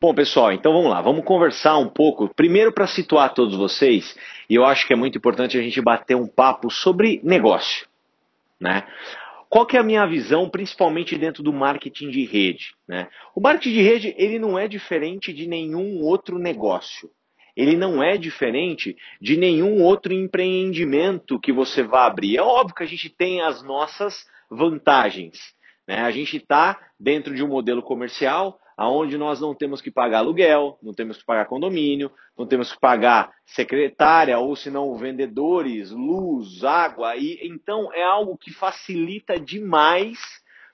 Bom, pessoal, então vamos lá, vamos conversar um pouco. Primeiro, para situar todos vocês, e eu acho que é muito importante a gente bater um papo sobre negócio. Né? Qual que é a minha visão, principalmente dentro do marketing de rede? Né? O marketing de rede ele não é diferente de nenhum outro negócio. Ele não é diferente de nenhum outro empreendimento que você vá abrir. É óbvio que a gente tem as nossas vantagens. Né? A gente está dentro de um modelo comercial aonde nós não temos que pagar aluguel, não temos que pagar condomínio, não temos que pagar secretária ou se não vendedores, luz, água, e então é algo que facilita demais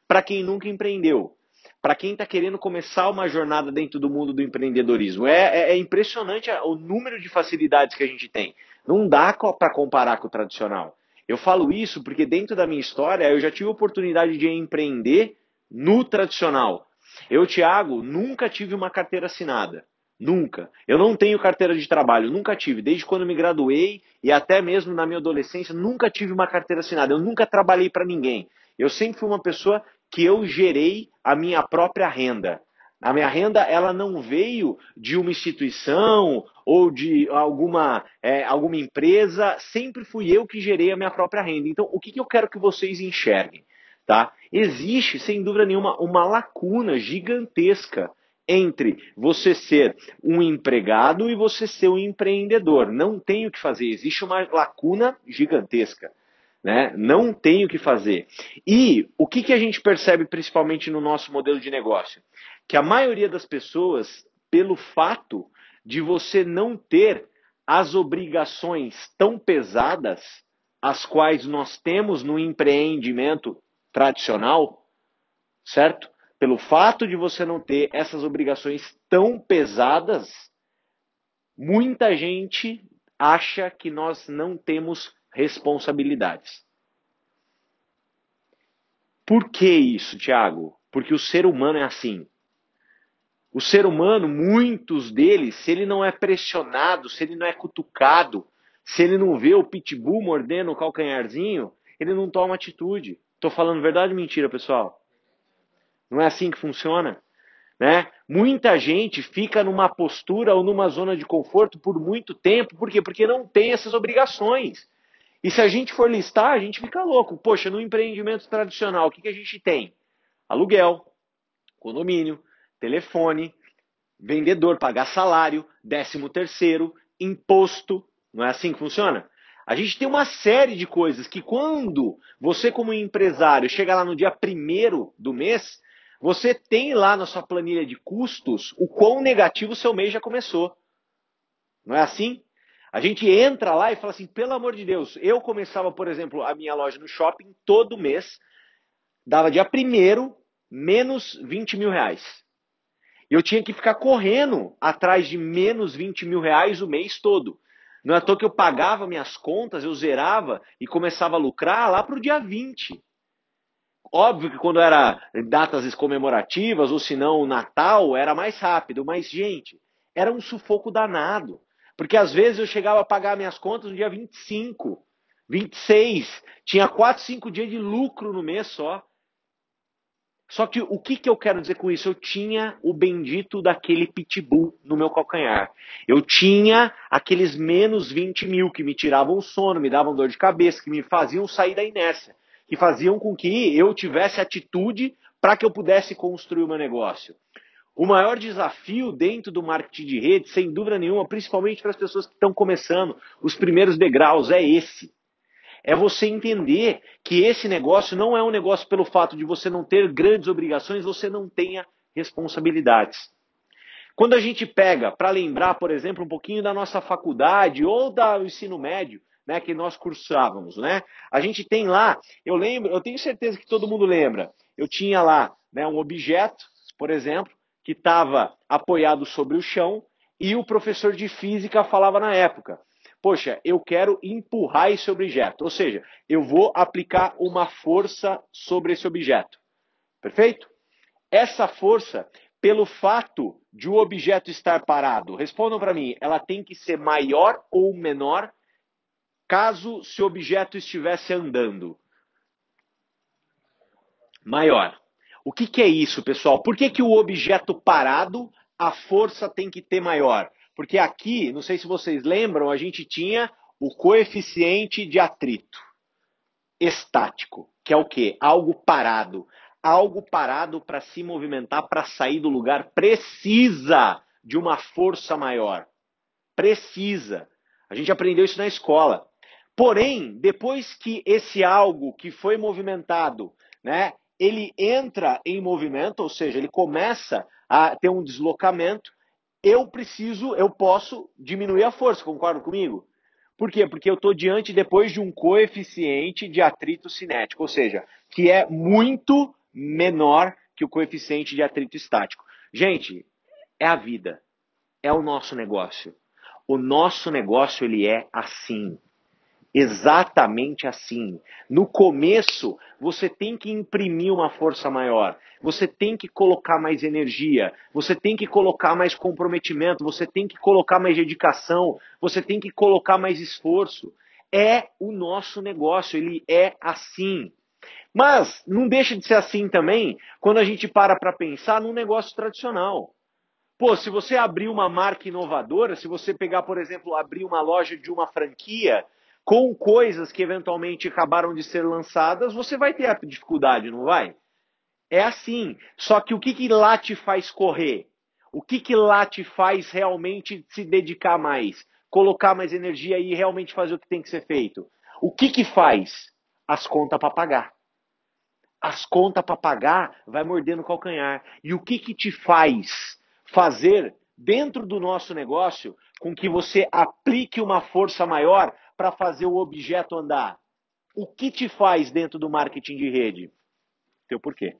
para quem nunca empreendeu. Para quem está querendo começar uma jornada dentro do mundo do empreendedorismo. É, é, é impressionante o número de facilidades que a gente tem. Não dá para comparar com o tradicional. Eu falo isso porque dentro da minha história eu já tive oportunidade de empreender no tradicional. Eu, Thiago, nunca tive uma carteira assinada. Nunca. Eu não tenho carteira de trabalho, nunca tive. Desde quando me graduei e até mesmo na minha adolescência, nunca tive uma carteira assinada. Eu nunca trabalhei para ninguém. Eu sempre fui uma pessoa que eu gerei a minha própria renda. A minha renda ela não veio de uma instituição ou de alguma, é, alguma empresa, sempre fui eu que gerei a minha própria renda. Então, o que, que eu quero que vocês enxerguem? Tá? Existe, sem dúvida nenhuma, uma lacuna gigantesca entre você ser um empregado e você ser um empreendedor. Não tem o que fazer, existe uma lacuna gigantesca. Né? Não tem o que fazer. E o que, que a gente percebe principalmente no nosso modelo de negócio? Que a maioria das pessoas, pelo fato de você não ter as obrigações tão pesadas as quais nós temos no empreendimento tradicional, certo? Pelo fato de você não ter essas obrigações tão pesadas, muita gente acha que nós não temos responsabilidades. Por que isso, Tiago? Porque o ser humano é assim. O ser humano, muitos deles, se ele não é pressionado, se ele não é cutucado, se ele não vê o pitbull mordendo o calcanharzinho, ele não toma atitude. Estou falando verdade ou mentira, pessoal? Não é assim que funciona? Né? Muita gente fica numa postura ou numa zona de conforto por muito tempo. Por quê? Porque não tem essas obrigações. E se a gente for listar, a gente fica louco. Poxa, no empreendimento tradicional, o que, que a gente tem? Aluguel, condomínio, telefone, vendedor, pagar salário, décimo terceiro, imposto. Não é assim que funciona? A gente tem uma série de coisas que quando você como empresário chega lá no dia primeiro do mês, você tem lá na sua planilha de custos o quão negativo o seu mês já começou. Não é assim? A gente entra lá e fala assim, pelo amor de Deus, eu começava, por exemplo, a minha loja no shopping todo mês, dava dia primeiro, menos 20 mil reais. Eu tinha que ficar correndo atrás de menos 20 mil reais o mês todo. Não é à toa que eu pagava minhas contas, eu zerava e começava a lucrar lá para o dia 20. Óbvio que quando era datas comemorativas, ou se não Natal, era mais rápido. Mas, gente, era um sufoco danado. Porque às vezes eu chegava a pagar minhas contas no dia 25, 26. Tinha 4, 5 dias de lucro no mês só. Só que o que, que eu quero dizer com isso? Eu tinha o bendito daquele pitbull no meu calcanhar. Eu tinha aqueles menos 20 mil que me tiravam o sono, me davam dor de cabeça, que me faziam sair da inércia, que faziam com que eu tivesse atitude para que eu pudesse construir o meu negócio. O maior desafio dentro do marketing de rede, sem dúvida nenhuma, principalmente para as pessoas que estão começando, os primeiros degraus, é esse é você entender que esse negócio não é um negócio pelo fato de você não ter grandes obrigações, você não tenha responsabilidades. Quando a gente pega para lembrar, por exemplo, um pouquinho da nossa faculdade ou do ensino médio, né, que nós cursávamos, né? A gente tem lá, eu lembro, eu tenho certeza que todo mundo lembra. Eu tinha lá, né, um objeto, por exemplo, que estava apoiado sobre o chão e o professor de física falava na época: poxa, eu quero empurrar esse objeto. Ou seja, eu vou aplicar uma força sobre esse objeto. Perfeito? Essa força, pelo fato de o objeto estar parado, respondam para mim, ela tem que ser maior ou menor caso se o objeto estivesse andando? Maior. O que, que é isso, pessoal? Por que, que o objeto parado a força tem que ter maior? Porque aqui, não sei se vocês lembram, a gente tinha o coeficiente de atrito estático, que é o quê? Algo parado. Algo parado para se movimentar, para sair do lugar, precisa de uma força maior. Precisa. A gente aprendeu isso na escola. Porém, depois que esse algo que foi movimentado, né, ele entra em movimento, ou seja, ele começa a ter um deslocamento, eu preciso, eu posso diminuir a força, concorda comigo? Por quê? Porque eu estou diante depois de um coeficiente de atrito cinético, ou seja, que é muito menor que o coeficiente de atrito estático. Gente, é a vida, é o nosso negócio. O nosso negócio ele é assim exatamente assim. No começo, você tem que imprimir uma força maior, você tem que colocar mais energia, você tem que colocar mais comprometimento, você tem que colocar mais dedicação, você tem que colocar mais esforço. É o nosso negócio, ele é assim. Mas não deixa de ser assim também quando a gente para para pensar num negócio tradicional. Pô, se você abrir uma marca inovadora, se você pegar, por exemplo, abrir uma loja de uma franquia, com coisas que eventualmente acabaram de ser lançadas, você vai ter a dificuldade, não vai? É assim. Só que o que, que lá te faz correr? O que, que lá te faz realmente se dedicar mais? Colocar mais energia e realmente fazer o que tem que ser feito? O que, que faz? As contas para pagar. As contas para pagar vai mordendo o calcanhar. E o que, que te faz fazer dentro do nosso negócio com que você aplique uma força maior para fazer o objeto andar? O que te faz dentro do marketing de rede? Teu porquê.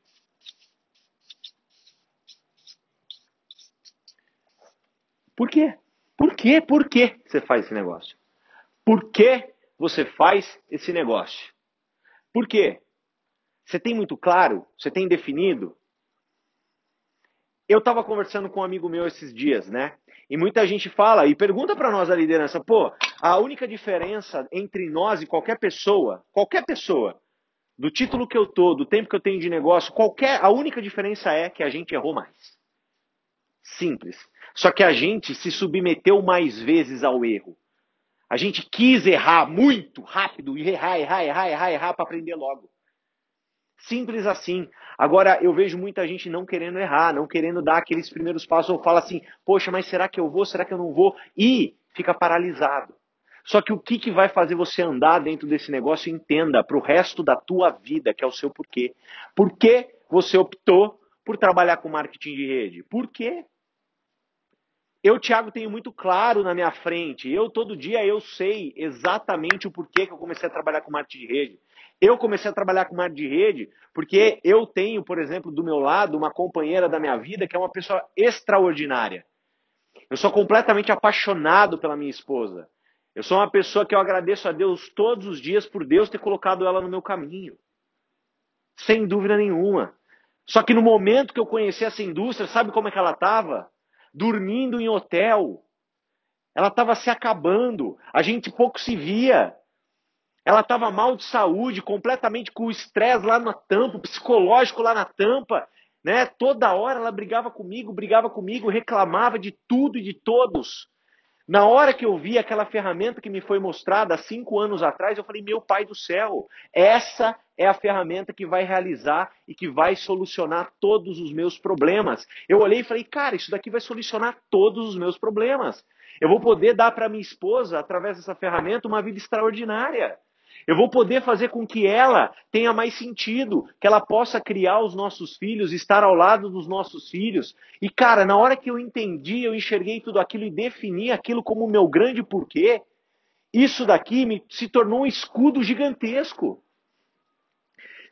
Por quê? Por quê? Por que você faz esse negócio? Por que você faz esse negócio? Por quê? Você tem muito claro? Você tem definido? Eu estava conversando com um amigo meu esses dias, né? E muita gente fala e pergunta para nós a liderança, pô, a única diferença entre nós e qualquer pessoa, qualquer pessoa, do título que eu tô, do tempo que eu tenho de negócio, qualquer, a única diferença é que a gente errou mais. Simples. Só que a gente se submeteu mais vezes ao erro. A gente quis errar muito rápido e errar, errar, errar, errar, errar para aprender logo. Simples assim. Agora, eu vejo muita gente não querendo errar, não querendo dar aqueles primeiros passos, ou fala assim, poxa, mas será que eu vou, será que eu não vou? E fica paralisado. Só que o que, que vai fazer você andar dentro desse negócio, entenda, para o resto da tua vida, que é o seu porquê. Por que você optou por trabalhar com marketing de rede? Por quê? Eu, Thiago, tenho muito claro na minha frente. Eu, todo dia, eu sei exatamente o porquê que eu comecei a trabalhar com marketing de rede. Eu comecei a trabalhar com marketing de rede porque eu tenho, por exemplo, do meu lado, uma companheira da minha vida que é uma pessoa extraordinária. Eu sou completamente apaixonado pela minha esposa. Eu sou uma pessoa que eu agradeço a Deus todos os dias por Deus ter colocado ela no meu caminho. Sem dúvida nenhuma. Só que no momento que eu conheci essa indústria, sabe como é que ela estava? Dormindo em hotel. Ela estava se acabando. A gente pouco se via. Ela estava mal de saúde, completamente com o estresse lá na tampa, psicológico lá na tampa. Né? Toda hora ela brigava comigo, brigava comigo, reclamava de tudo e de todos. Na hora que eu vi aquela ferramenta que me foi mostrada há cinco anos atrás, eu falei: Meu pai do céu, essa é a ferramenta que vai realizar e que vai solucionar todos os meus problemas. Eu olhei e falei: Cara, isso daqui vai solucionar todos os meus problemas. Eu vou poder dar para minha esposa, através dessa ferramenta, uma vida extraordinária. Eu vou poder fazer com que ela tenha mais sentido, que ela possa criar os nossos filhos, estar ao lado dos nossos filhos. E cara, na hora que eu entendi, eu enxerguei tudo aquilo e defini aquilo como o meu grande porquê, isso daqui me, se tornou um escudo gigantesco.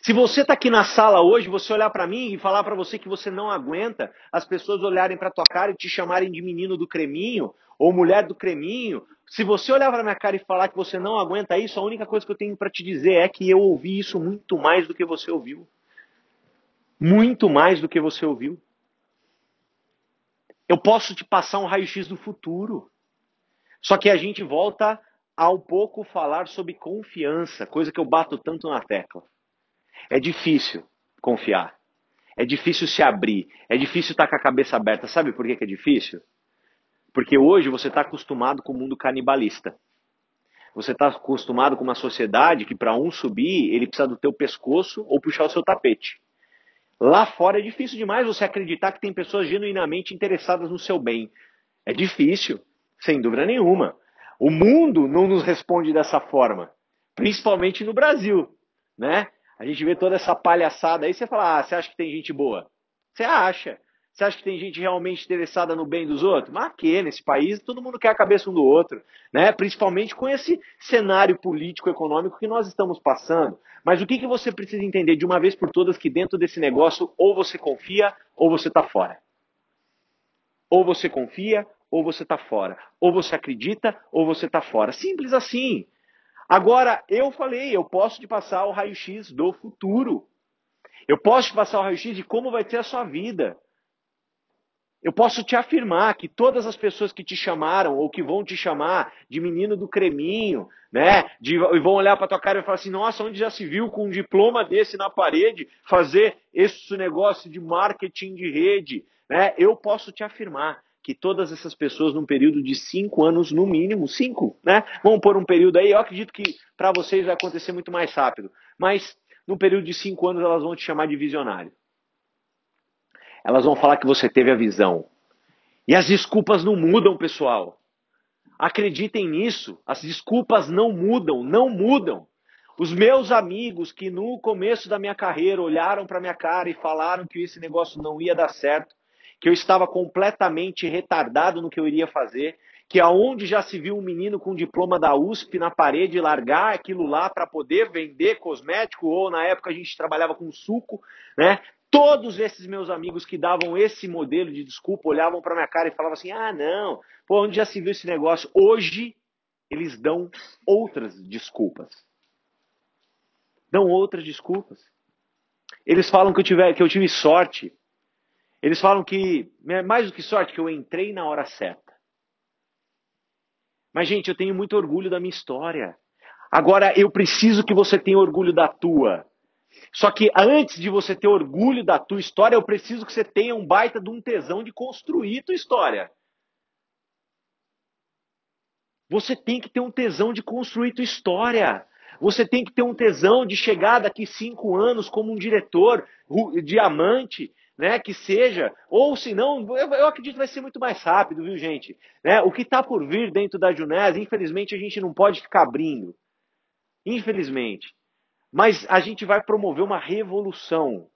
Se você está aqui na sala hoje, você olhar para mim e falar para você que você não aguenta as pessoas olharem para tua cara e te chamarem de menino do creminho ou mulher do creminho, se você olhar para minha cara e falar que você não aguenta isso, a única coisa que eu tenho para te dizer é que eu ouvi isso muito mais do que você ouviu. Muito mais do que você ouviu. Eu posso te passar um raio-x do futuro. Só que a gente volta a um pouco falar sobre confiança, coisa que eu bato tanto na tecla. É difícil confiar. É difícil se abrir. É difícil estar com a cabeça aberta. Sabe por que, que é difícil? Porque hoje você está acostumado com o mundo canibalista. Você está acostumado com uma sociedade que para um subir, ele precisa do teu pescoço ou puxar o seu tapete. Lá fora é difícil demais você acreditar que tem pessoas genuinamente interessadas no seu bem. É difícil, sem dúvida nenhuma. O mundo não nos responde dessa forma, principalmente no Brasil, né? A gente vê toda essa palhaçada aí, você fala, ah, você acha que tem gente boa? Você acha. Você acha que tem gente realmente interessada no bem dos outros? Mas que nesse país todo mundo quer a cabeça um do outro, né? Principalmente com esse cenário político econômico que nós estamos passando. Mas o que, que você precisa entender de uma vez por todas que dentro desse negócio ou você confia ou você está fora. Ou você confia ou você está fora. Ou você acredita ou você está fora. Simples assim. Agora, eu falei, eu posso te passar o raio-x do futuro. Eu posso te passar o raio-x de como vai ser a sua vida. Eu posso te afirmar que todas as pessoas que te chamaram ou que vão te chamar de menino do creminho, né? De, e vão olhar para tua cara e falar assim: nossa, onde já se viu com um diploma desse na parede fazer esse negócio de marketing de rede? Né? Eu posso te afirmar que todas essas pessoas, num período de cinco anos, no mínimo, cinco, né? Vamos por um período aí, eu acredito que para vocês vai acontecer muito mais rápido, mas num período de cinco anos elas vão te chamar de visionário. Elas vão falar que você teve a visão. E as desculpas não mudam, pessoal. Acreditem nisso, as desculpas não mudam, não mudam. Os meus amigos que no começo da minha carreira olharam para minha cara e falaram que esse negócio não ia dar certo, que eu estava completamente retardado no que eu iria fazer, que aonde já se viu um menino com diploma da USP na parede largar aquilo lá para poder vender cosmético, ou na época a gente trabalhava com suco, né? Todos esses meus amigos que davam esse modelo de desculpa olhavam para minha cara e falavam assim: ah, não, pô, onde já se viu esse negócio? Hoje eles dão outras desculpas. Dão outras desculpas. Eles falam que eu, tive, que eu tive sorte, eles falam que, né, mais do que sorte, que eu entrei na hora certa. Mas, gente, eu tenho muito orgulho da minha história. Agora, eu preciso que você tenha orgulho da tua. Só que antes de você ter orgulho da tua história, eu preciso que você tenha um baita de um tesão de construir tua história. Você tem que ter um tesão de construir tua história. Você tem que ter um tesão de chegar daqui cinco anos como um diretor diamante né, que seja, ou se não, eu, eu, acredito que vai ser muito mais rápido, viu, gente? Né? O que está por vir dentro da Junés, infelizmente, a gente não pode ficar abrindo. Infelizmente. Mas a gente vai promover uma revolução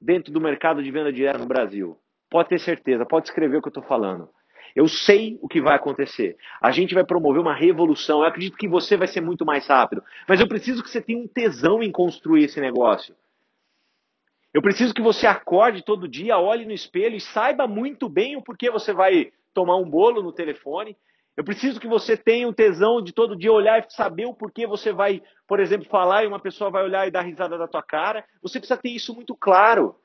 dentro do mercado de venda direta no Brasil. Pode ter certeza, pode escrever o que eu estou falando. Eu sei o que vai acontecer. A gente vai promover uma revolução. Eu acredito que você vai ser muito mais rápido. Mas eu preciso que você tenha um tesão em construir esse negócio. Eu preciso que você acorde todo dia, olhe no espelho e saiba muito bem o porquê você vai tomar um bolo no telefone. Eu preciso que você tenha um tesão de todo dia olhar e saber o porquê você vai, por exemplo, falar e uma pessoa vai olhar e dar risada da tua cara. Você precisa ter isso muito claro.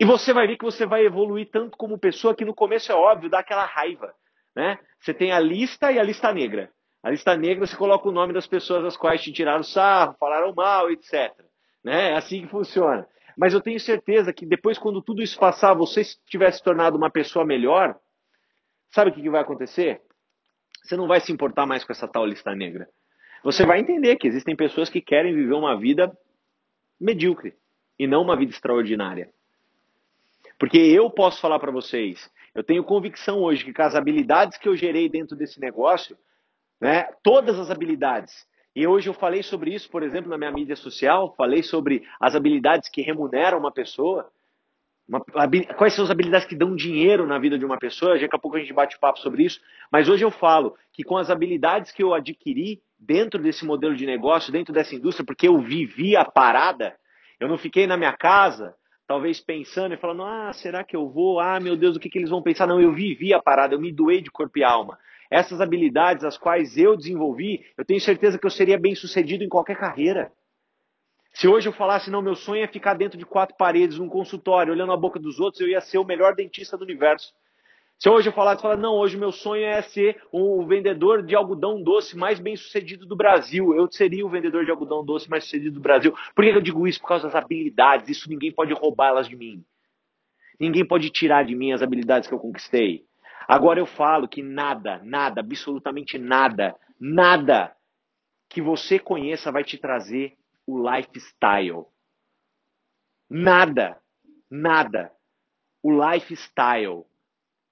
E você vai ver que você vai evoluir tanto como pessoa que no começo é óbvio, dá aquela raiva. Né? Você tem a lista e a lista negra. A lista negra você coloca o nome das pessoas as quais te tiraram sarro, falaram mal, etc. Né? É assim que funciona. Mas eu tenho certeza que depois, quando tudo isso passar, você tiver se tornado uma pessoa melhor, sabe o que, vai acontecer? Você não vai se importar mais com essa tal lista negra. Você vai entender que existem pessoas que querem viver uma vida medíocre e não uma vida extraordinária. Porque eu posso falar para vocês, eu tenho convicção hoje que com as habilidades que eu gerei dentro desse negócio, né, todas as habilidades, e hoje eu falei sobre isso, por exemplo, na minha mídia social, falei sobre as habilidades que remuneram uma pessoa. Uma, quais são as habilidades que dão dinheiro na vida de uma pessoa? Daqui a pouco a gente bate papo sobre isso. Mas hoje eu falo que com as habilidades que eu adquiri dentro desse modelo de negócio, dentro dessa indústria, porque eu vivi a parada, eu não fiquei na minha casa, talvez pensando e falando: ah, será que eu vou? Ah, meu Deus, o que, que eles vão pensar? Não, eu vivi a parada, eu me doei de corpo e alma essas habilidades as quais eu desenvolvi, eu tenho certeza que eu seria bem sucedido em qualquer carreira. Se hoje eu falasse, não, meu sonho é ficar dentro de quatro paredes, num consultório, olhando a boca dos outros, eu ia ser o melhor dentista do universo. Se hoje eu falasse, não, hoje meu sonho é ser o vendedor de algodão doce mais bem sucedido do Brasil. Eu seria o vendedor de algodão doce mais sucedido do Brasil. Por que eu digo isso? Por causa das habilidades. Isso ninguém pode roubar elas de mim. Ninguém pode tirar de mim as habilidades que eu conquistei. Agora eu falo que nada, nada, absolutamente nada, nada que você conheça vai te trazer o lifestyle. Nada, nada. O lifestyle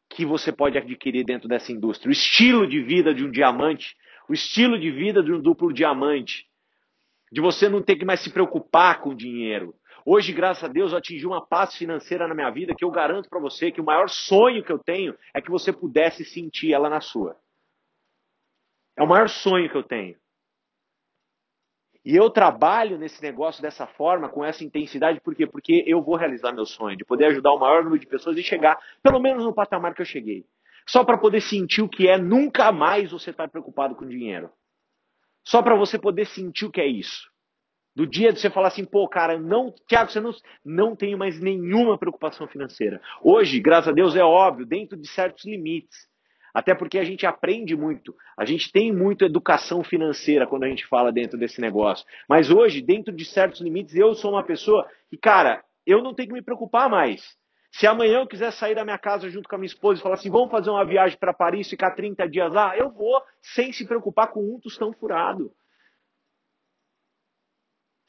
que você pode adquirir dentro dessa indústria. O estilo de vida de um diamante, o estilo de vida de um duplo diamante. De você não ter que mais se preocupar com dinheiro. Hoje, graças a Deus, eu atingi uma paz financeira na minha vida que eu garanto para você que o maior sonho que eu tenho é que você pudesse sentir ela na sua. É o maior sonho que eu tenho. E eu trabalho nesse negócio dessa forma, com essa intensidade, por quê? Porque eu vou realizar meu sonho, de poder ajudar o maior número de pessoas e chegar, pelo menos no patamar que eu cheguei. Só para poder sentir o que é nunca mais você estar tá preocupado com dinheiro. Só para você poder sentir o que é isso. Do dia de você falar assim, pô, cara, não, Tiago, você não, não tenho mais nenhuma preocupação financeira. Hoje, graças a Deus, é óbvio, dentro de certos limites. Até porque a gente aprende muito, a gente tem muito educação financeira quando a gente fala dentro desse negócio. Mas hoje, dentro de certos limites, eu sou uma pessoa que, cara, eu não tenho que me preocupar mais. Se amanhã eu quiser sair da minha casa junto com a minha esposa e falar assim, vamos fazer uma viagem para Paris, ficar 30 dias lá, eu vou, sem se preocupar com um tostão furado.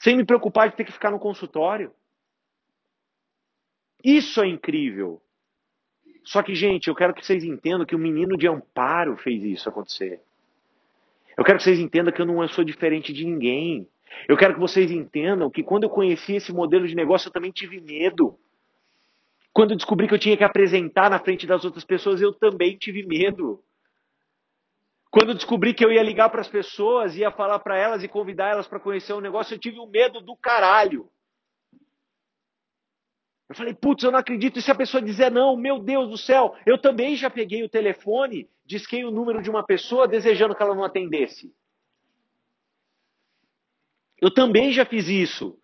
Sem me preocupar de ter que ficar no consultório. Isso é incrível. Só que, gente, eu quero que vocês entendam que o menino de Amparo fez isso acontecer. Eu quero que vocês entendam que eu não sou diferente de ninguém. Eu quero que vocês entendam que quando eu conheci esse modelo de negócio, eu também tive medo. Quando eu descobri que eu tinha que apresentar na frente das outras pessoas, eu também tive medo. Quando descobri que eu ia ligar para as pessoas, ia falar para elas e convidar elas para conhecer o um negócio, eu tive um medo do caralho. Eu falei, putz, eu não acredito. E se a pessoa dizer não, meu Deus do céu, eu também já peguei o telefone, disquei o número de uma pessoa desejando que ela não atendesse. Eu também já fiz isso.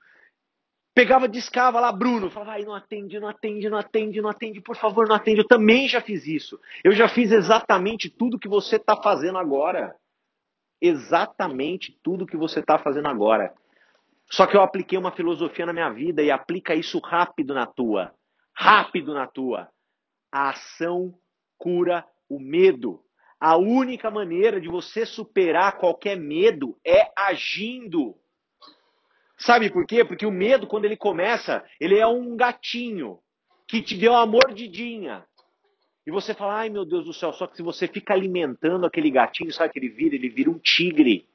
Pegava, discava lá, Bruno, falava, ai, não atende, não atende, não atende, não atende, por favor, não atende. Eu também já fiz isso. Eu já fiz exatamente tudo que você está fazendo agora. Exatamente tudo que você está fazendo agora. Só que eu apliquei uma filosofia na minha vida e aplica isso rápido na tua. Rápido na tua. A ação cura o medo. A única maneira de você superar qualquer medo é agindo. Sabe por quê? Porque o medo, quando ele começa, ele é um gatinho que te deu uma mordidinha. E você fala, ai meu Deus do céu, só que se você fica alimentando aquele gatinho, sabe que ele vira? Ele vira um tigre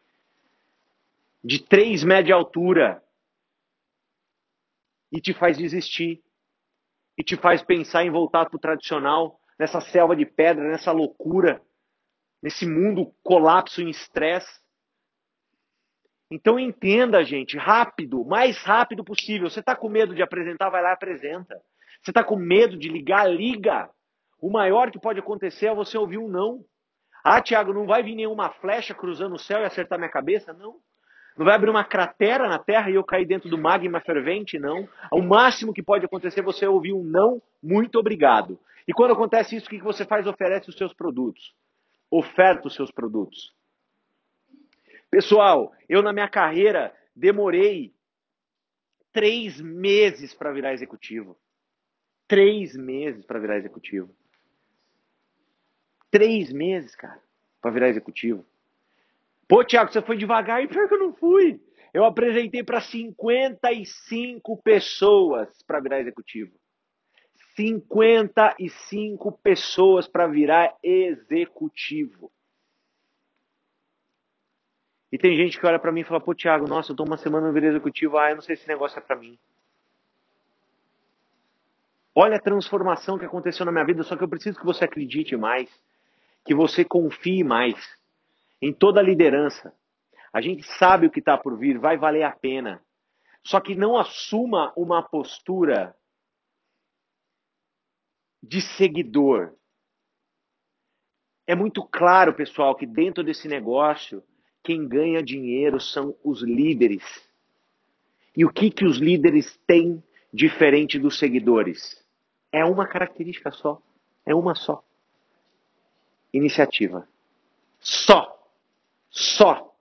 de 3 metros de altura e te faz desistir. E te faz pensar em voltar para o tradicional, nessa selva de pedra, nessa loucura, nesse mundo colapso em estresse. Então entenda, gente, rápido, mais rápido possível. Você está com medo de apresentar, vai lá e apresenta. Você está com medo de ligar, liga. O maior que pode acontecer é você ouvir um não. Ah, Tiago, não vai vir nenhuma flecha cruzando o céu e acertar minha cabeça? Não. Não vai abrir uma cratera na Terra e eu cair dentro do magma fervente, não. O máximo que pode acontecer é você ouvir um não, muito obrigado. E quando acontece isso, o que você faz? Oferece os seus produtos. Oferta os seus produtos. Pessoal, eu na minha carreira demorei três meses para virar executivo. Três meses para virar executivo. Três meses, cara, para virar executivo. Pô, Tiago, você foi devagar e pior que eu não fui. Eu apresentei para 55 pessoas para virar executivo. 55 pessoas para virar executivo. E tem gente que olha para mim e fala: pô, Tiago, nossa, eu tô uma semana no virei executivo, ah, eu não sei se esse negócio é para mim. Olha a transformação que aconteceu na minha vida, só que eu preciso que você acredite mais, que você confie mais em toda liderança. A gente sabe o que está por vir, vai valer a pena. Só que não assuma uma postura de seguidor. É muito claro, pessoal, que dentro desse negócio, quem ganha dinheiro são os líderes. E o que, que os líderes têm diferente dos seguidores? É uma característica só. É uma só. Iniciativa. Só. Só.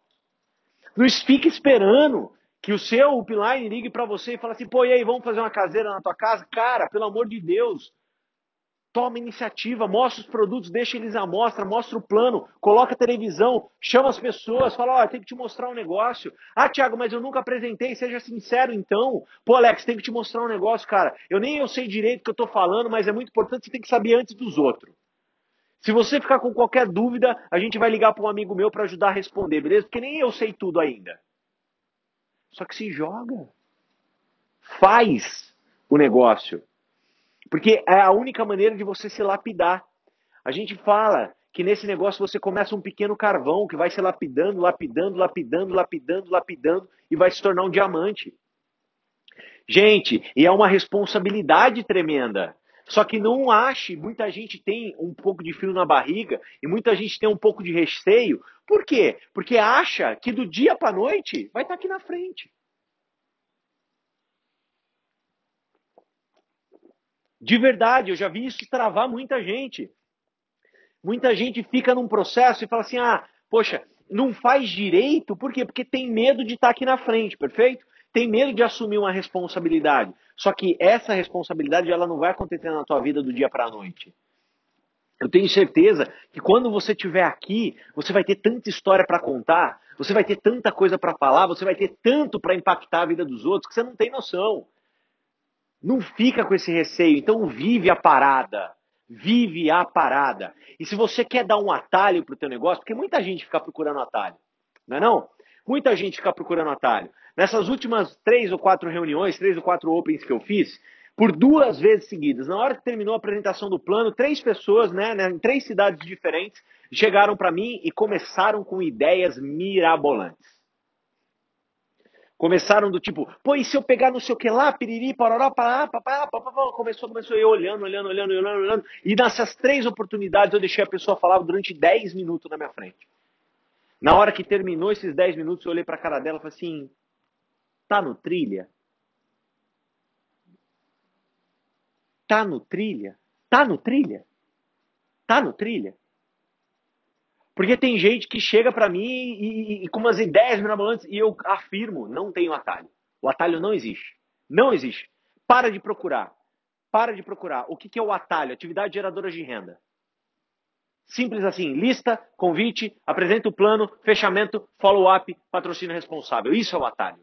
Não fique esperando Que o seu upline ligue para você e fale assim, pô, e aí, vamos fazer uma caseira na tua casa? Cara, pelo amor de Deus, toma iniciativa, mostra os produtos, deixa eles à mostra, mostra o plano, coloca a televisão, chama as pessoas, fala, ó, oh, tem que te mostrar um negócio. Ah, Thiago, mas eu nunca apresentei, seja sincero então. Pô, Alex, tem que te mostrar um negócio, cara. Eu nem eu sei direito o que eu tô falando, mas é muito importante, você tem que saber antes dos outros. Se você ficar com qualquer dúvida, a gente vai ligar para um amigo meu para ajudar a responder, beleza? Porque nem eu sei tudo ainda. Só que se joga. Faz o negócio. Porque é a única maneira de você se lapidar. A gente fala que nesse negócio você começa um pequeno carvão que vai se lapidando, lapidando, lapidando, lapidando, lapidando e vai se tornar um diamante. Gente, e é uma responsabilidade tremenda. Só que não ache, muita gente tem um pouco de frio na barriga e muita gente tem um pouco de receio. Por quê? Porque acha que do dia para noite vai estar tá aqui na frente. De verdade, eu já vi isso travar muita gente. Muita gente fica num processo e fala assim: ah, poxa, não faz direito, por quê? Porque tem medo de estar tá aqui na frente, perfeito? Tem medo de assumir uma responsabilidade. Só que essa responsabilidade ela não vai acontecer na tua vida do dia para a noite. Eu tenho certeza que quando você estiver aqui, você vai ter tanta história para contar, você vai ter tanta coisa para falar, você vai ter tanto para impactar a vida dos outros que você não tem noção. Não fica com esse receio, então vive a parada. Vive a parada. E se você quer dar um atalho para o teu negócio, porque muita gente fica procurando atalho, não é não? Muita gente fica procurando atalho. Nessas últimas três ou quatro reuniões, três ou quatro opens que eu fiz, por duas vezes seguidas, na hora que terminou a apresentação do plano, três pessoas, né, né em três cidades diferentes, chegaram para mim e começaram com ideias mirabolantes. Começaram do tipo, pô, e se eu pegar não sei o que lá, piriri, parará, pará, papá, papá, começou, começou eu olhando, olhando, olhando, olhando, olhando, e nessas três oportunidades eu deixei a pessoa falar durante dez minutos na minha frente. Na hora que terminou esses dez minutos, eu olhei para a cara dela e falei assim, Tá no trilha? Tá no trilha? Tá no trilha? Tá no trilha? Porque tem gente que chega para mim e, e, e, com umas ideias mirabolantes e eu afirmo, não tem atalho. O atalho não existe. Não existe. Para de procurar. Para de procurar. O que, que é o atalho? Atividade geradora de renda. Simples assim. Lista, convite, apresenta o plano, fechamento, follow-up, patrocínio responsável. Isso é o atalho.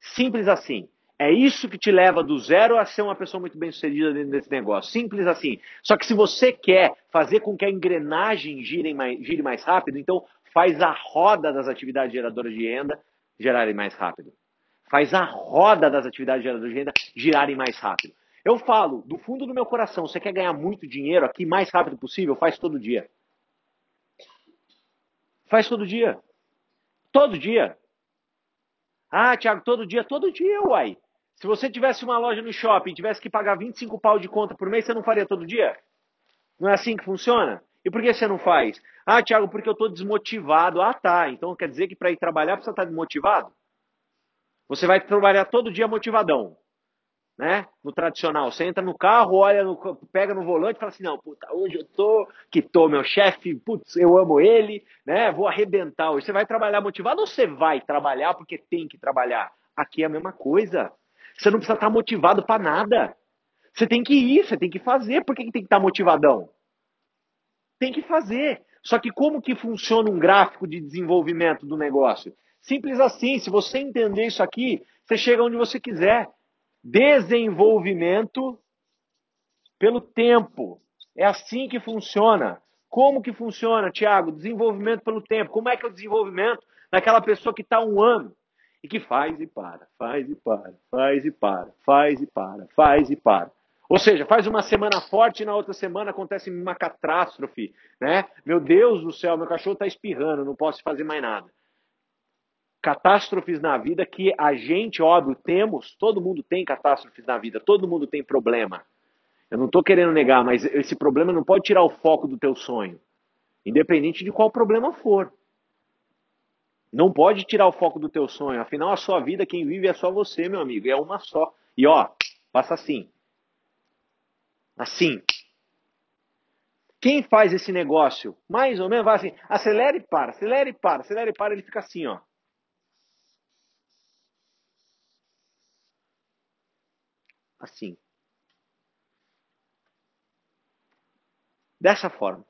Simples assim. É isso que te leva do zero a ser uma pessoa muito bem sucedida dentro desse negócio. Simples assim. Só que se você quer fazer com que a engrenagem gire mais, gire mais rápido, então faz a roda das atividades geradoras de renda gerarem mais rápido. Faz a roda das atividades geradoras de renda girarem mais rápido. Eu falo, do fundo do meu coração, você quer ganhar muito dinheiro aqui mais rápido possível? Faz todo dia. Faz todo dia. Todo dia. Ah, Thiago, todo dia? Todo dia, uai. Se você tivesse uma loja no shopping e tivesse que pagar 25 pau de conta por mês, você não faria todo dia? Não é assim que funciona? E por que você não faz? Ah, Thiago, porque eu estou desmotivado. Ah, tá. Então quer dizer que para ir trabalhar precisa estar tá desmotivado? Você vai trabalhar todo dia motivadão né? No tradicional, você entra no carro, olha, no, pega no volante e fala assim, não, puta, hoje eu tô, que tô, meu chefe, putz, eu amo ele, né? Vou arrebentar hoje. Você vai trabalhar motivado ou você vai trabalhar porque tem que trabalhar? Aqui é a mesma coisa. Você não precisa estar motivado para nada. Você tem que ir, você tem que fazer. Por que, que tem que estar motivadão? Tem que fazer. Só que como que funciona um gráfico de desenvolvimento do negócio? Simples assim, se você entender isso aqui, você chega onde você quiser. Desenvolvimento pelo tempo. É assim que funciona. Como que funciona, Tiago? Desenvolvimento pelo tempo. Como é que é o desenvolvimento daquela pessoa que está um ano e que faz e para, faz e para, faz e para, faz e para, faz e para. Ou seja, faz uma semana forte e na outra semana acontece uma catástrofe, né? Meu Deus do céu, meu cachorro está espirrando, não posso fazer mais nada catástrofes na vida que a gente, óbvio, temos, todo mundo tem catástrofes na vida, todo mundo tem problema. Eu não estou querendo negar, mas esse problema não pode tirar o foco do teu sonho, independente de qual problema for. Não pode tirar o foco do teu sonho. Afinal, a sua vida, quem vive é só você, meu amigo. É uma só. E ó, passa assim. Assim. Quem faz esse negócio, mais ou menos, vai assim, acelera e para, acelera e para, acelera e para, ele fica assim, ó. Assim. Dessa forma.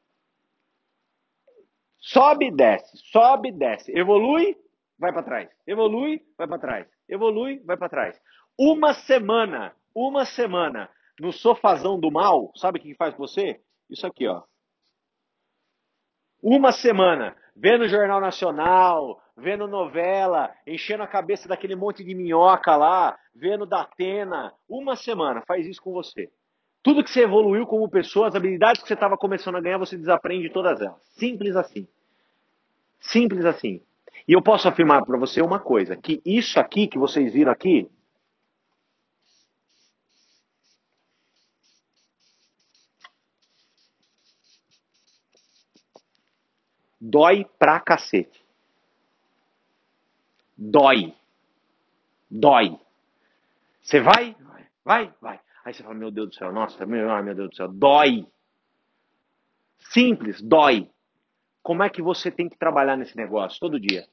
Sobe, desce, sobe, desce. Evolui, vai para trás. Evolui, vai para trás. Evolui, vai para trás. Uma semana, uma semana no sofazão do mal, sabe o que faz com você? Isso aqui, ó. Uma semana vendo o Jornal Nacional, vendo novela, enchendo a cabeça daquele monte de minhoca lá, vendo da Atena. Uma semana faz isso com você. Tudo que você evoluiu como pessoa, as habilidades que você estava começando a ganhar, você desaprende todas elas. Simples assim. Simples assim. E eu posso afirmar para você uma coisa, que isso aqui que vocês viram aqui, dói pra cacete. Dói. Dói. Você vai, vai, vai. Aí você fala, meu Deus do céu, nossa, meu, meu Deus do céu, dói. Simples, dói. Como é que você tem que trabalhar nesse negócio? Todo dia.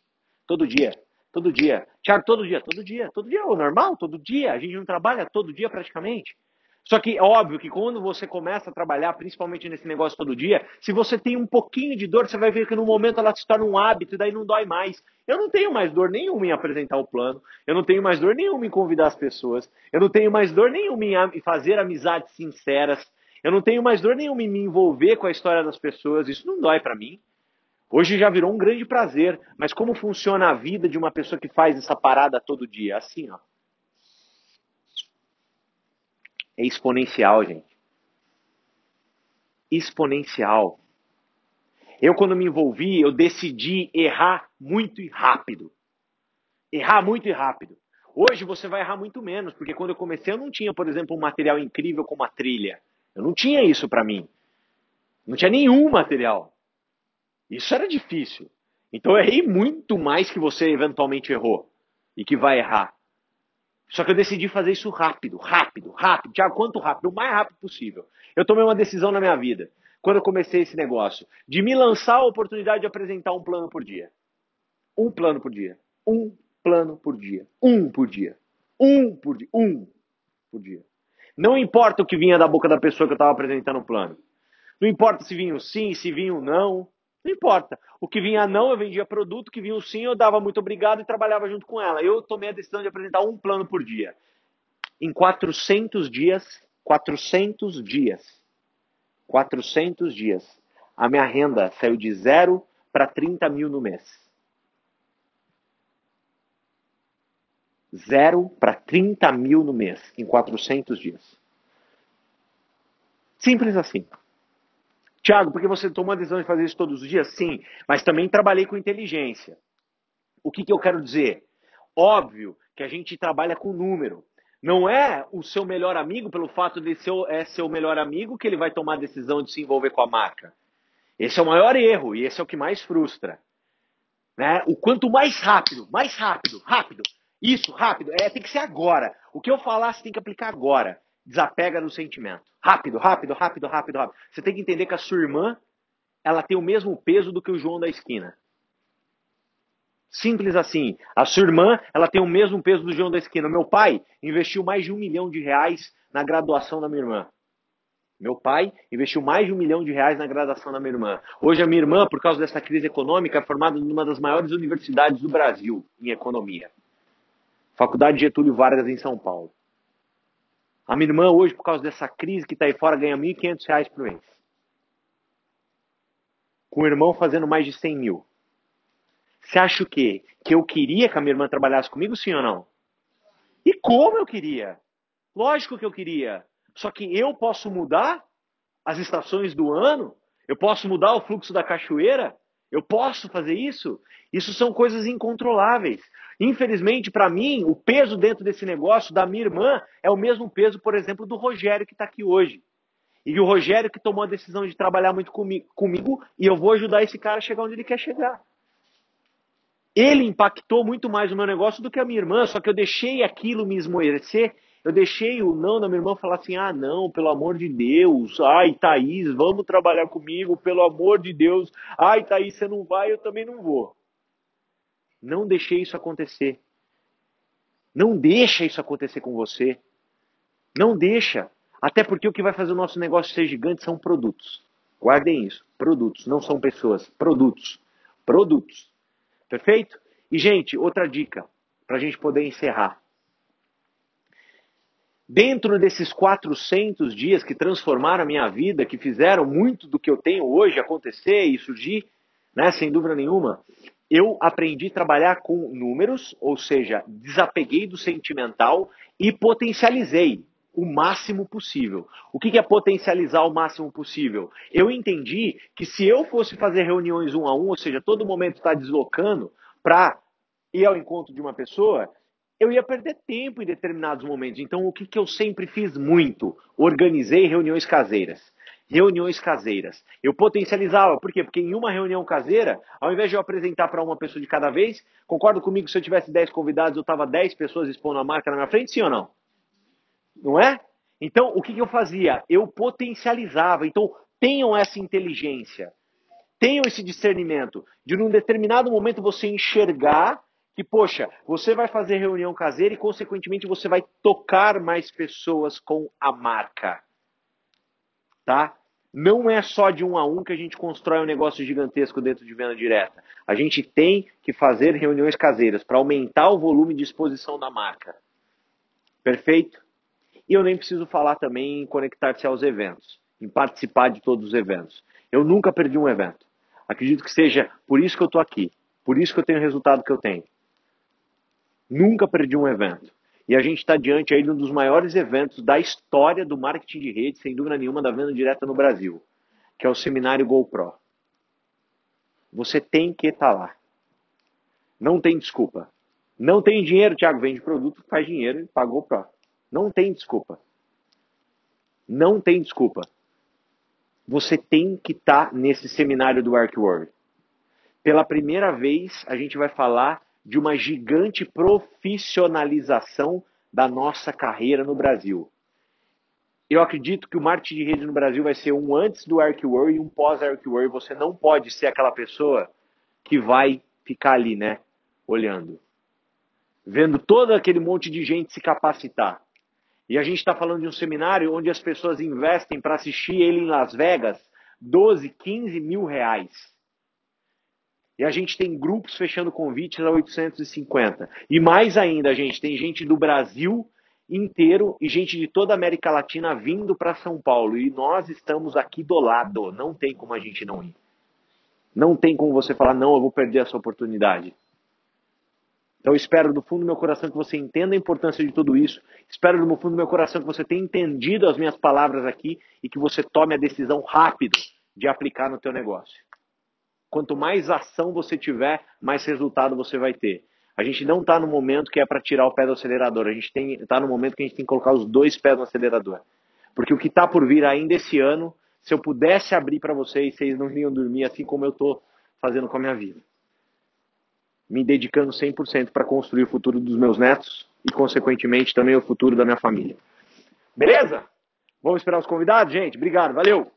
Todo dia. Todo dia. Tiago, todo dia. Todo dia. Todo dia é o normal, todo dia. A gente não trabalha todo dia praticamente. Só que é óbvio que quando você começa a trabalhar, principalmente nesse negócio todo dia, se você tem um pouquinho de dor, você vai ver que no momento ela se torna um hábito e daí não dói mais. Eu não tenho mais dor nenhuma em apresentar o plano, eu não tenho mais dor nenhuma em convidar as pessoas, eu não tenho mais dor nenhuma em fazer amizades sinceras, eu não tenho mais dor nenhuma em me envolver com a história das pessoas, isso não dói para mim. Hoje já virou um grande prazer, mas como funciona a vida de uma pessoa que faz essa parada todo dia? Assim, ó. É exponencial, gente. Exponencial. Eu, quando me envolvi, eu decidi errar muito e rápido. Errar muito e rápido. Hoje você vai errar muito menos, porque quando eu comecei eu não tinha, por exemplo, um material incrível como a trilha. Eu não tinha isso para mim. Não tinha nenhum material. Isso era difícil. Então eu errei muito mais que você eventualmente errou e que vai errar. Só que eu decidi fazer isso rápido, rápido, rápido. Tiago, quanto rápido? O mais rápido possível. Eu tomei uma decisão na minha vida, quando eu comecei esse negócio, de me lançar a oportunidade de apresentar um plano por dia. Um plano por dia. Um plano por dia. Um por dia. Um por dia. Um por dia. Não importa o que vinha da boca da pessoa que eu estava apresentando o plano. Não importa se vinha o sim, se vinha o não. Não importa. O que vinha não, eu vendia produto, o que vinha sim, eu dava muito obrigado e trabalhava junto com ela. Eu tomei a decisão de apresentar um plano por dia. Em 400 dias, 400 dias, 400 dias, a minha renda saiu de zero para 30 mil no mês. Zero para 30 mil no mês, em 400 dias. Simples assim. Tiago, porque você tomou a decisão de fazer isso todos os dias? Sim, mas também trabalhei com inteligência. O que, que eu quero dizer? Óbvio que a gente trabalha com número. Não é o seu melhor amigo, pelo fato de ser é seu melhor amigo, que ele vai tomar a decisão de se envolver com a marca. Esse é o maior erro e esse é o que mais frustra. Né? O quanto mais rápido, mais rápido, rápido. Isso, rápido. É, tem que ser agora. O que eu falar, você tem que aplicar agora desapega do sentimento. Rápido, rápido, rápido, rápido, rápido. Você tem que entender que a sua irmã, ela tem o mesmo peso do que o João da esquina. Simples assim. A sua irmã, ela tem o mesmo peso do João da esquina. Meu pai investiu mais de um milhão de reais na graduação da minha irmã. Meu pai investiu mais de um milhão de reais na graduação da minha irmã. Hoje a minha irmã, por causa dessa crise econômica, é formada numa das maiores universidades do Brasil em economia. Faculdade Getúlio Vargas em São Paulo. A minha irmã hoje, por causa dessa crise que está aí fora, ganha R$ 1.500 por mês. Com o irmão fazendo mais de 100 mil. Você acha o quê? Que eu queria que a minha irmã trabalhasse comigo, sim ou não? E como eu queria? Lógico que eu queria. Só que eu posso mudar as estações do ano? Eu posso mudar o fluxo da cachoeira? Eu posso fazer isso? Isso são coisas incontroláveis. Infelizmente, para mim, o peso dentro desse negócio da minha irmã é o mesmo peso, por exemplo, do Rogério que está aqui hoje. E o Rogério que tomou a decisão de trabalhar muito comigo, comigo e eu vou ajudar esse cara a chegar onde ele quer chegar. Ele impactou muito mais o meu negócio do que a minha irmã, só que eu deixei aquilo me esmorecer eu deixei o não da minha irmã falar assim: ah, não, pelo amor de Deus. Ai, Thaís, vamos trabalhar comigo, pelo amor de Deus. Ai, Thaís, você não vai, eu também não vou. Não deixei isso acontecer. Não deixa isso acontecer com você. Não deixa. Até porque o que vai fazer o nosso negócio ser gigante são produtos. Guardem isso. Produtos, não são pessoas. Produtos. Produtos. Perfeito? E, gente, outra dica para a gente poder encerrar. Dentro desses 400 dias que transformaram a minha vida, que fizeram muito do que eu tenho hoje acontecer e surgir, né, sem dúvida nenhuma, eu aprendi a trabalhar com números, ou seja, desapeguei do sentimental e potencializei o máximo possível. O que é potencializar o máximo possível? Eu entendi que se eu fosse fazer reuniões um a um, ou seja, todo momento estar tá deslocando para ir ao encontro de uma pessoa, eu ia perder tempo em determinados momentos. Então, o que, que eu sempre fiz muito? Organizei reuniões caseiras. Reuniões caseiras. Eu potencializava, por quê? Porque em uma reunião caseira, ao invés de eu apresentar para uma pessoa de cada vez, concordo comigo, se eu tivesse 10 convidados, eu estava 10 pessoas expondo a marca na minha frente, sim ou não? Não é? Então, o que, que eu fazia? Eu potencializava. Então, tenham essa inteligência. Tenham esse discernimento de, num determinado momento, você enxergar que, poxa, você vai fazer reunião caseira e, consequentemente, você vai tocar mais pessoas com a marca. Tá? Não é só de um a um que a gente constrói um negócio gigantesco dentro de venda direta. A gente tem que fazer reuniões caseiras para aumentar o volume de exposição da marca. Perfeito? E eu nem preciso falar também em conectar-se aos eventos, em participar de todos os eventos. Eu nunca perdi um evento. Acredito que seja por isso que eu estou aqui, por isso que eu tenho o resultado que eu tenho. Nunca perdi um evento. E a gente está diante aí de um dos maiores eventos da história do marketing de rede, sem dúvida nenhuma, da venda direta no Brasil, que é o seminário GoPro. Você tem que estar tá lá. Não tem desculpa. Não tem dinheiro, Thiago, vende produto, faz dinheiro e paga GoPro. Não tem desculpa. Não tem desculpa. Você tem que estar tá nesse seminário do ArcWord. Pela primeira vez, a gente vai falar de uma gigante profissionalização da nossa carreira no Brasil. Eu acredito que o marketing de rede no Brasil vai ser um antes do ArcWord e um pós-ArcWord. Você não pode ser aquela pessoa que vai ficar ali, né? Olhando. Vendo todo aquele monte de gente se capacitar. E a gente está falando de um seminário onde as pessoas investem para assistir ele em Las Vegas 12, 15 mil reais. E a gente tem grupos fechando convites a 850. E mais ainda, a gente tem gente do Brasil inteiro e gente de toda a América Latina vindo para São Paulo. E nós estamos aqui do lado. Não tem como a gente não ir. Não tem como você falar, não, eu vou perder essa oportunidade. Então espero do fundo do meu coração que você entenda a importância de tudo isso. Espero do fundo do meu coração que você tenha entendido as minhas palavras aqui e que você tome a decisão rápido de aplicar no teu negócio. Quanto mais ação você tiver, mais resultado você vai ter. A gente não está no momento que é para tirar o pé do acelerador. A gente está no momento que a gente tem que colocar os dois pés no acelerador. Porque o que está por vir ainda esse ano, se eu pudesse abrir para vocês, vocês não iriam dormir assim como eu estou fazendo com a minha vida. Me dedicando 100% para construir o futuro dos meus netos e, consequentemente, também o futuro da minha família. Beleza? Vamos esperar os convidados, gente? Obrigado, valeu!